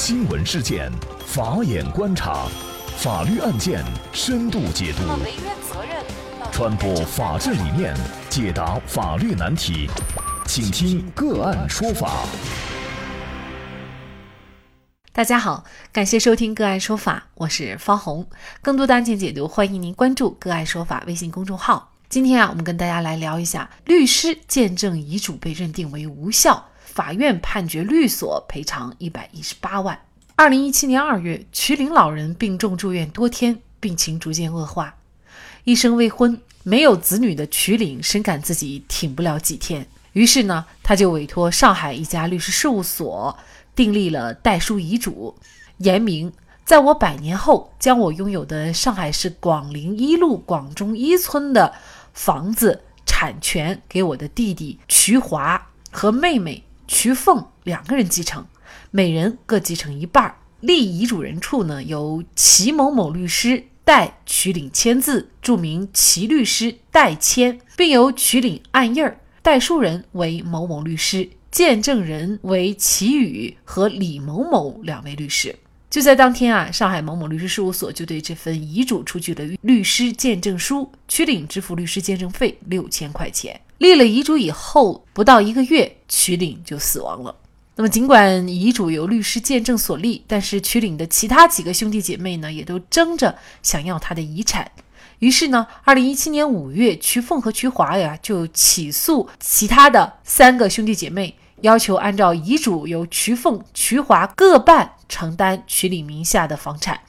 新闻事件，法眼观察，法律案件深度解读，传播法治理念，解答法律难题，请听个案说法。大家好，感谢收听个案说法，我是方红。更多的案件解读，欢迎您关注个案说法微信公众号。今天啊，我们跟大家来聊一下，律师见证遗嘱被认定为无效。法院判决律所赔偿一百一十八万。二零一七年二月，瞿岭老人病重住院多天，病情逐渐恶化。一生未婚、没有子女的瞿岭深感自己挺不了几天，于是呢，他就委托上海一家律师事务所订立了代书遗嘱，言明在我百年后，将我拥有的上海市广陵一路广中一村的房子产权给我的弟弟瞿华和妹妹。瞿凤两个人继承，每人各继承一半儿。立遗嘱人处呢，由齐某某律师代曲岭签字，注明齐律师代签，并由曲岭按印儿。代书人为某某律师，见证人为齐宇和李某某两位律师。就在当天啊，上海某某律师事务所就对这份遗嘱出具了律师见证书，曲岭支付律师见证费六千块钱。立了遗嘱以后，不到一个月，瞿岭就死亡了。那么，尽管遗嘱由律师见证所立，但是瞿岭的其他几个兄弟姐妹呢，也都争着想要他的遗产。于是呢，二零一七年五月，瞿凤和瞿华呀就起诉其他的三个兄弟姐妹，要求按照遗嘱由瞿凤、瞿华各半承担瞿岭名下的房产。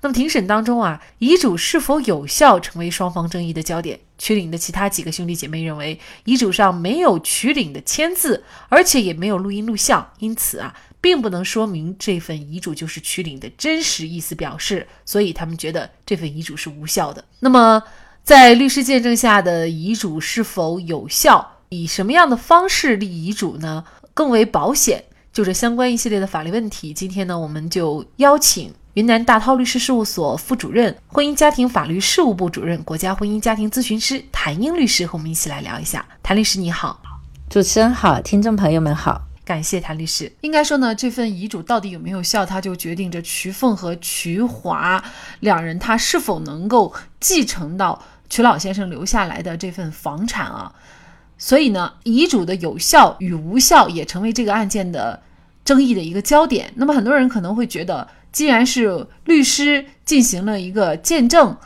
那么庭审当中啊，遗嘱是否有效成为双方争议的焦点。瞿岭的其他几个兄弟姐妹认为，遗嘱上没有瞿岭的签字，而且也没有录音录像，因此啊，并不能说明这份遗嘱就是瞿岭的真实意思表示，所以他们觉得这份遗嘱是无效的。那么，在律师见证下的遗嘱是否有效？以什么样的方式立遗嘱呢？更为保险？就这相关一系列的法律问题，今天呢，我们就邀请。云南大韬律师事务所副主任、婚姻家庭法律事务部主任、国家婚姻家庭咨询师谭英律师和我们一起来聊一下。谭律师你好，主持人好，听众朋友们好，感谢谭律师。应该说呢，这份遗嘱到底有没有效，它就决定着瞿凤和瞿华两人他是否能够继承到瞿老先生留下来的这份房产啊。所以呢，遗嘱的有效与无效也成为这个案件的争议的一个焦点。那么很多人可能会觉得。既然是律师进行了一个见证，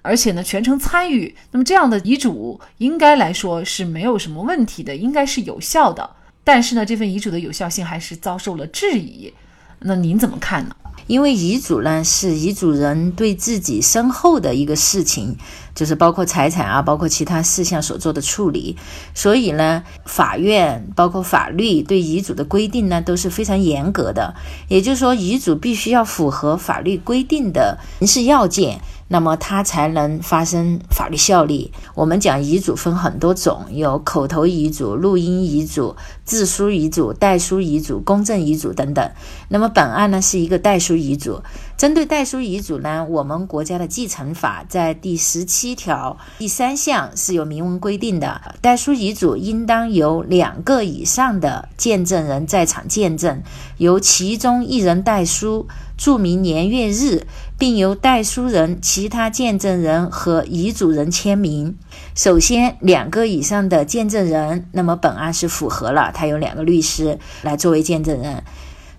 而且呢全程参与，那么这样的遗嘱应该来说是没有什么问题的，应该是有效的。但是呢，这份遗嘱的有效性还是遭受了质疑。那您怎么看呢？因为遗嘱呢是遗嘱人对自己身后的一个事情，就是包括财产啊，包括其他事项所做的处理，所以呢，法院包括法律对遗嘱的规定呢都是非常严格的。也就是说，遗嘱必须要符合法律规定的形式要件。那么它才能发生法律效力。我们讲遗嘱分很多种，有口头遗嘱、录音遗嘱、自书遗嘱、代书遗嘱、公证遗嘱等等。那么本案呢是一个代书遗嘱。针对代书遗嘱呢，我们国家的继承法在第十七条第三项是有明文规定的：代书遗嘱应当由两个以上的见证人在场见证，由其中一人代书。注明年月日，并由代书人、其他见证人和遗嘱人签名。首先，两个以上的见证人，那么本案是符合了，他有两个律师来作为见证人。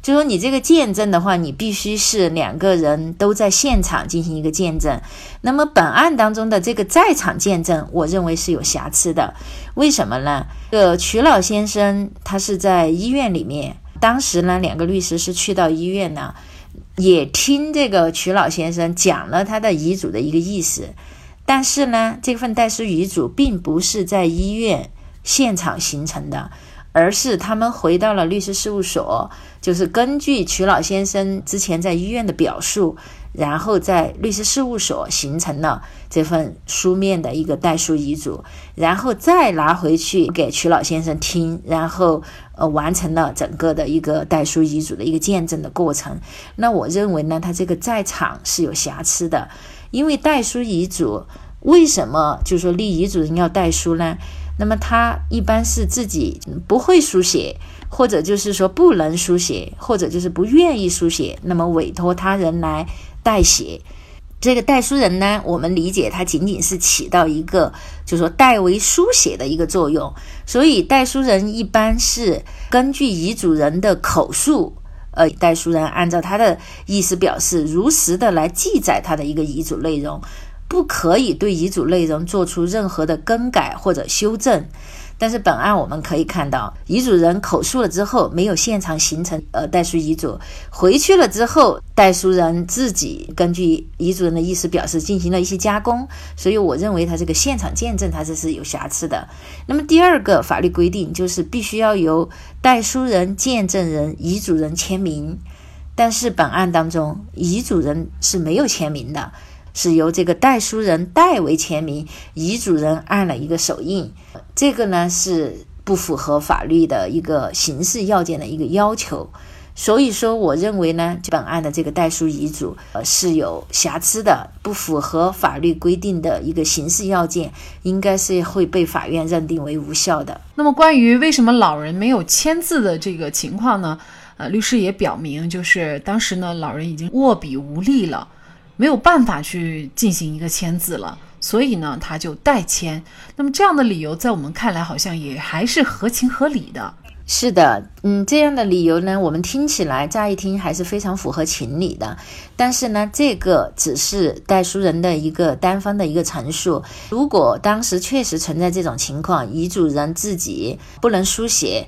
就说你这个见证的话，你必须是两个人都在现场进行一个见证。那么本案当中的这个在场见证，我认为是有瑕疵的。为什么呢？这瞿老先生他是在医院里面，当时呢，两个律师是去到医院呢。也听这个瞿老先生讲了他的遗嘱的一个意思，但是呢，这份代书遗嘱并不是在医院现场形成的，而是他们回到了律师事务所，就是根据瞿老先生之前在医院的表述。然后在律师事务所形成了这份书面的一个代书遗嘱，然后再拿回去给瞿老先生听，然后呃完成了整个的一个代书遗嘱的一个见证的过程。那我认为呢，他这个在场是有瑕疵的，因为代书遗嘱为什么就说立遗嘱人要代书呢？那么他一般是自己不会书写，或者就是说不能书写，或者就是不愿意书写，那么委托他人来代写。这个代书人呢，我们理解他仅仅是起到一个，就是说代为书写的一个作用。所以代书人一般是根据遗嘱人的口述，呃，代书人按照他的意思表示，如实的来记载他的一个遗嘱内容，不可以对遗嘱内容做出任何的更改或者修正。但是本案我们可以看到，遗嘱人口述了之后，没有现场形成呃代书遗嘱，回去了之后，代书人自己根据遗嘱人的意思表示进行了一些加工，所以我认为他这个现场见证他这是有瑕疵的。那么第二个法律规定就是必须要由代书人、见证人、遗嘱人签名，但是本案当中遗嘱人是没有签名的。是由这个代书人代为签名，遗嘱人按了一个手印，这个呢是不符合法律的一个形式要件的一个要求，所以说我认为呢，本案的这个代书遗嘱呃是有瑕疵的，不符合法律规定的一个形式要件，应该是会被法院认定为无效的。那么关于为什么老人没有签字的这个情况呢？呃，律师也表明，就是当时呢，老人已经握笔无力了。没有办法去进行一个签字了，所以呢，他就代签。那么这样的理由，在我们看来好像也还是合情合理的。是的，嗯，这样的理由呢，我们听起来乍一听还是非常符合情理的。但是呢，这个只是代书人的一个单方的一个陈述。如果当时确实存在这种情况，遗嘱人自己不能书写。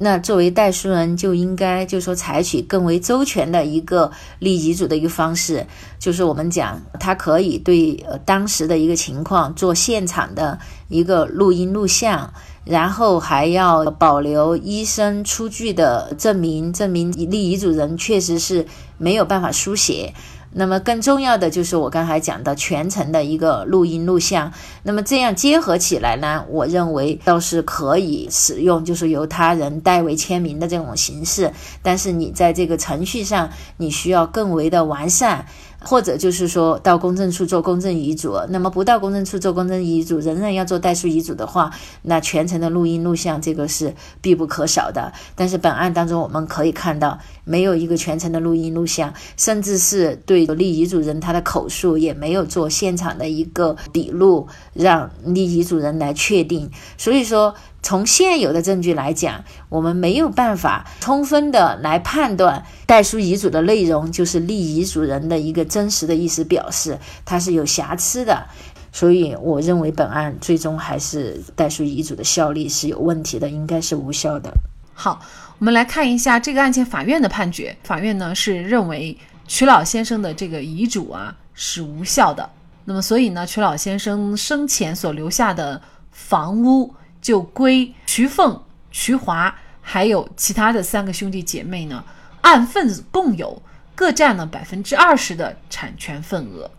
那作为代书人就应该，就说采取更为周全的一个立遗嘱的一个方式，就是我们讲，他可以对呃当时的一个情况做现场的一个录音录像，然后还要保留医生出具的证明，证明立遗嘱人确实是没有办法书写。那么更重要的就是我刚才讲的全程的一个录音录像，那么这样结合起来呢，我认为倒是可以使用，就是由他人代为签名的这种形式，但是你在这个程序上，你需要更为的完善。或者就是说到公证处做公证遗嘱，那么不到公证处做公证遗嘱，仍然要做代书遗嘱的话，那全程的录音录像这个是必不可少的。但是本案当中我们可以看到，没有一个全程的录音录像，甚至是对立遗嘱人他的口述也没有做现场的一个笔录，让立遗嘱人来确定。所以说。从现有的证据来讲，我们没有办法充分的来判断代书遗嘱的内容就是立遗嘱人的一个真实的意思表示，它是有瑕疵的。所以，我认为本案最终还是代书遗嘱的效力是有问题的，应该是无效的。好，我们来看一下这个案件法院的判决。法院呢是认为曲老先生的这个遗嘱啊是无效的。那么，所以呢，曲老先生生前所留下的房屋。就归徐凤、徐华还有其他的三个兄弟姐妹呢，按份共有，各占了百分之二十的产权份额。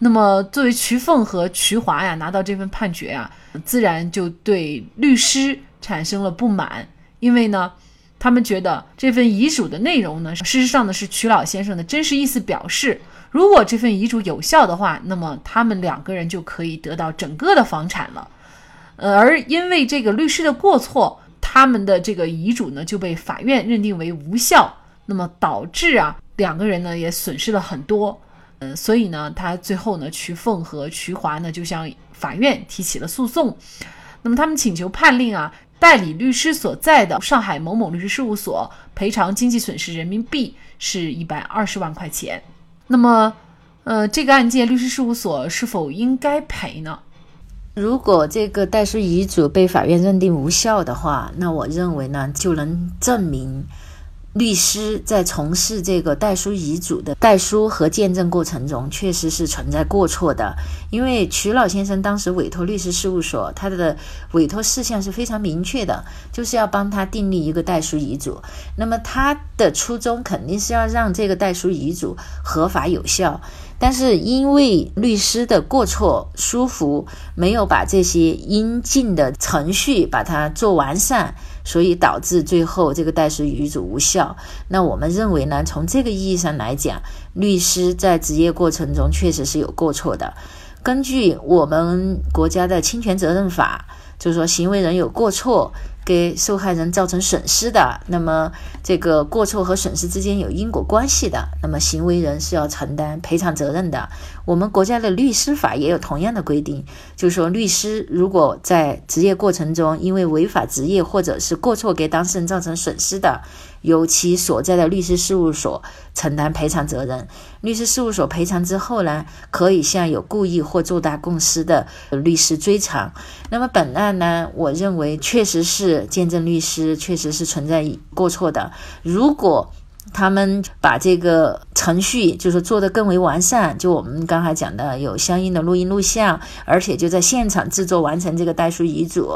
那么作为徐凤和瞿华呀，拿到这份判决啊，自然就对律师产生了不满，因为呢，他们觉得这份遗嘱的内容呢，事实上呢是徐老先生的真实意思表示。如果这份遗嘱有效的话，那么他们两个人就可以得到整个的房产了。呃，而因为这个律师的过错，他们的这个遗嘱呢就被法院认定为无效，那么导致啊两个人呢也损失了很多，嗯，所以呢他最后呢瞿凤和瞿华呢就向法院提起了诉讼，那么他们请求判令啊代理律师所在的上海某某律师事务所赔偿经济损失人民币是一百二十万块钱，那么呃这个案件律师事务所是否应该赔呢？如果这个代书遗嘱被法院认定无效的话，那我认为呢，就能证明律师在从事这个代书遗嘱的代书和见证过程中，确实是存在过错的。因为曲老先生当时委托律师事务所，他的委托事项是非常明确的，就是要帮他订立一个代书遗嘱。那么他的初衷肯定是要让这个代书遗嘱合法有效。但是因为律师的过错疏忽，没有把这些应尽的程序把它做完善，所以导致最后这个代书遗嘱无效。那我们认为呢，从这个意义上来讲，律师在职业过程中确实是有过错的。根据我们国家的侵权责任法。就是说行为人有过错。给受害人造成损失的，那么这个过错和损失之间有因果关系的，那么行为人是要承担赔偿责任的。我们国家的律师法也有同样的规定，就是说律师如果在职业过程中因为违法执业或者是过错给当事人造成损失的。由其所在的律师事务所承担赔偿责任。律师事务所赔偿之后呢，可以向有故意或重大过失的律师追偿。那么本案呢，我认为确实是见证律师确实是存在过错的。如果他们把这个程序就是做得更为完善，就我们刚才讲的有相应的录音录像，而且就在现场制作完成这个代书遗嘱，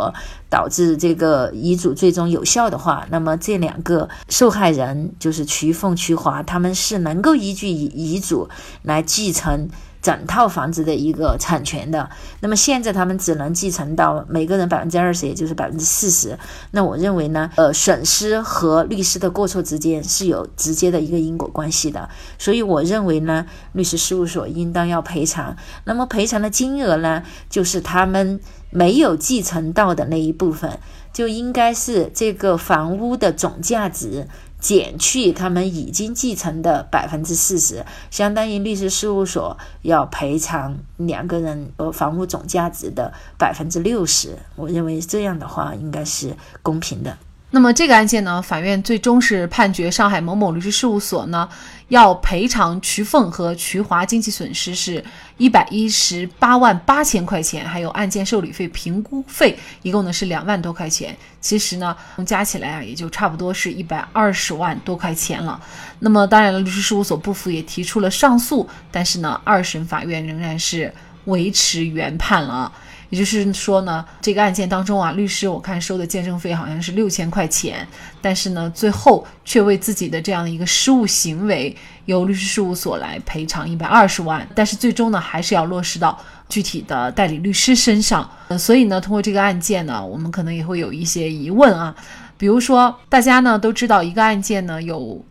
导致这个遗嘱最终有效的话，那么这两个受害人就是瞿凤、瞿华，他们是能够依据遗遗嘱来继承。整套房子的一个产权的，那么现在他们只能继承到每个人百分之二十，也就是百分之四十。那我认为呢，呃，损失和律师的过错之间是有直接的一个因果关系的，所以我认为呢，律师事务所应当要赔偿。那么赔偿的金额呢，就是他们没有继承到的那一部分，就应该是这个房屋的总价值。减去他们已经继承的百分之四十，相当于律师事务所要赔偿两个人呃房屋总价值的百分之六十。我认为这样的话应该是公平的。那么这个案件呢，法院最终是判决上海某某律师事务所呢，要赔偿瞿凤和瞿华经济损失是一百一十八万八千块钱，还有案件受理费、评估费，一共呢是两万多块钱。其实呢，加起来啊，也就差不多是一百二十万多块钱了。那么当然了，律师事务所不服也提出了上诉，但是呢，二审法院仍然是维持原判了。也就是说呢，这个案件当中啊，律师我看收的见证费好像是六千块钱，但是呢，最后却为自己的这样的一个失误行为，由律师事务所来赔偿一百二十万，但是最终呢，还是要落实到具体的代理律师身上。呃所以呢，通过这个案件呢，我们可能也会有一些疑问啊，比如说大家呢都知道，一个案件呢有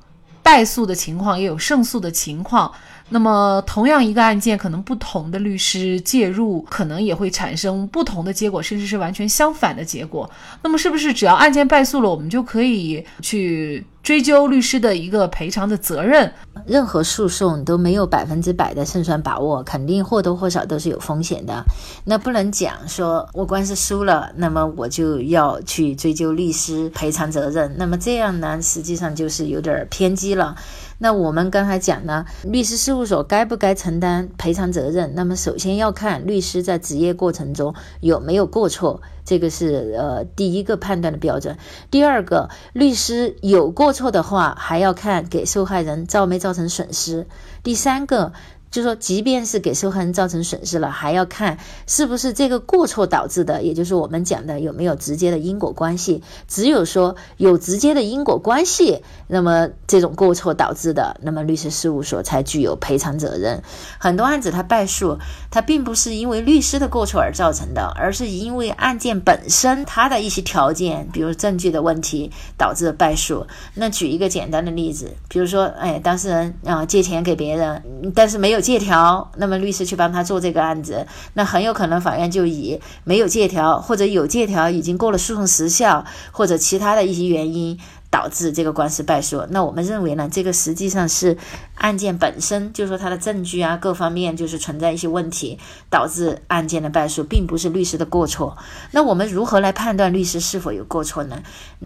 败诉的情况，也有胜诉的情况。那么，同样一个案件，可能不同的律师介入，可能也会产生不同的结果，甚至是完全相反的结果。那么，是不是只要案件败诉了，我们就可以去？追究律师的一个赔偿的责任，任何诉讼都没有百分之百的胜算把握，肯定或多或少都是有风险的。那不能讲说我官司输了，那么我就要去追究律师赔偿责任。那么这样呢，实际上就是有点偏激了。那我们刚才讲呢，律师事务所该不该承担赔偿责任？那么首先要看律师在职业过程中有没有过错。这个是呃第一个判断的标准。第二个，律师有过错的话，还要看给受害人造没造成损失。第三个。就说，即便是给受害人造成损失了，还要看是不是这个过错导致的，也就是我们讲的有没有直接的因果关系。只有说有直接的因果关系，那么这种过错导致的，那么律师事务所才具有赔偿责任。很多案子它败诉，它并不是因为律师的过错而造成的，而是因为案件本身它的一些条件，比如证据的问题导致败诉。那举一个简单的例子，比如说，哎，当事人啊借钱给别人，但是没有。借条，那么律师去帮他做这个案子，那很有可能法院就以没有借条，或者有借条已经过了诉讼时效，或者其他的一些原因。导致这个官司败诉，那我们认为呢，这个实际上是案件本身，就是说它的证据啊各方面就是存在一些问题，导致案件的败诉，并不是律师的过错。那我们如何来判断律师是否有过错呢？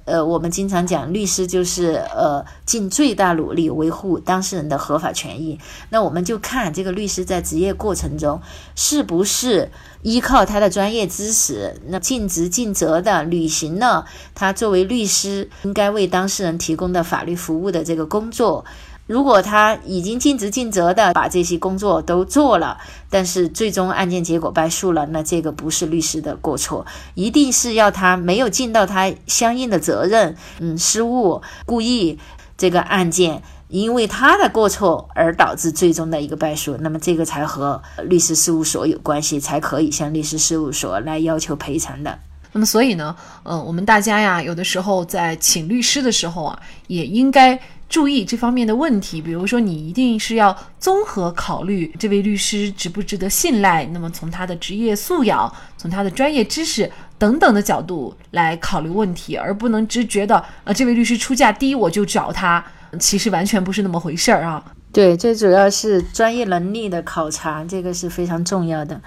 呃，我们经常讲，律师就是呃尽最大努力维护当事人的合法权益。那我们就看这个律师在职业过程中是不是。依靠他的专业知识，那尽职尽责的履行了他作为律师应该为当事人提供的法律服务的这个工作。如果他已经尽职尽责的把这些工作都做了，但是最终案件结果败诉了，那这个不是律师的过错，一定是要他没有尽到他相应的责任，嗯，失误、故意这个案件。因为他的过错而导致最终的一个败诉，那么这个才和律师事务所有关系，才可以向律师事务所来要求赔偿的。那么，所以呢，呃，我们大家呀，有的时候在请律师的时候啊，也应该。注意这方面的问题，比如说你一定是要综合考虑这位律师值不值得信赖。那么从他的职业素养、从他的专业知识等等的角度来考虑问题，而不能只觉得呃这位律师出价低我就找他，其实完全不是那么回事儿啊。对，最主要是专业能力的考察，这个是非常重要的。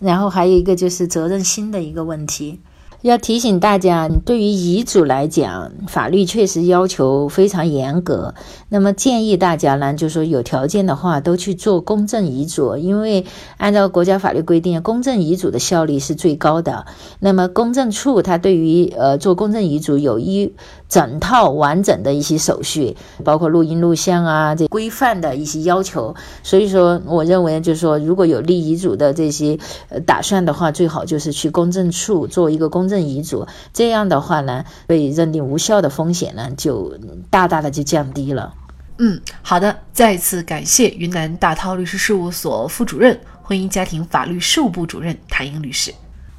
然后还有一个就是责任心的一个问题。要提醒大家，对于遗嘱来讲，法律确实要求非常严格。那么建议大家呢，就说有条件的话，都去做公证遗嘱，因为按照国家法律规定，公证遗嘱的效力是最高的。那么公证处它对于呃做公证遗嘱有一整套完整的一些手续，包括录音录像啊这规范的一些要求。所以说，我认为就是说，如果有立遗嘱的这些呃打算的话，最好就是去公证处做一个公证。遗嘱这样的话呢，被认定无效的风险呢，就大大的就降低了。嗯，好的，再次感谢云南大韬律师事务所副主任、婚姻家庭法律事务部主任谭英律师。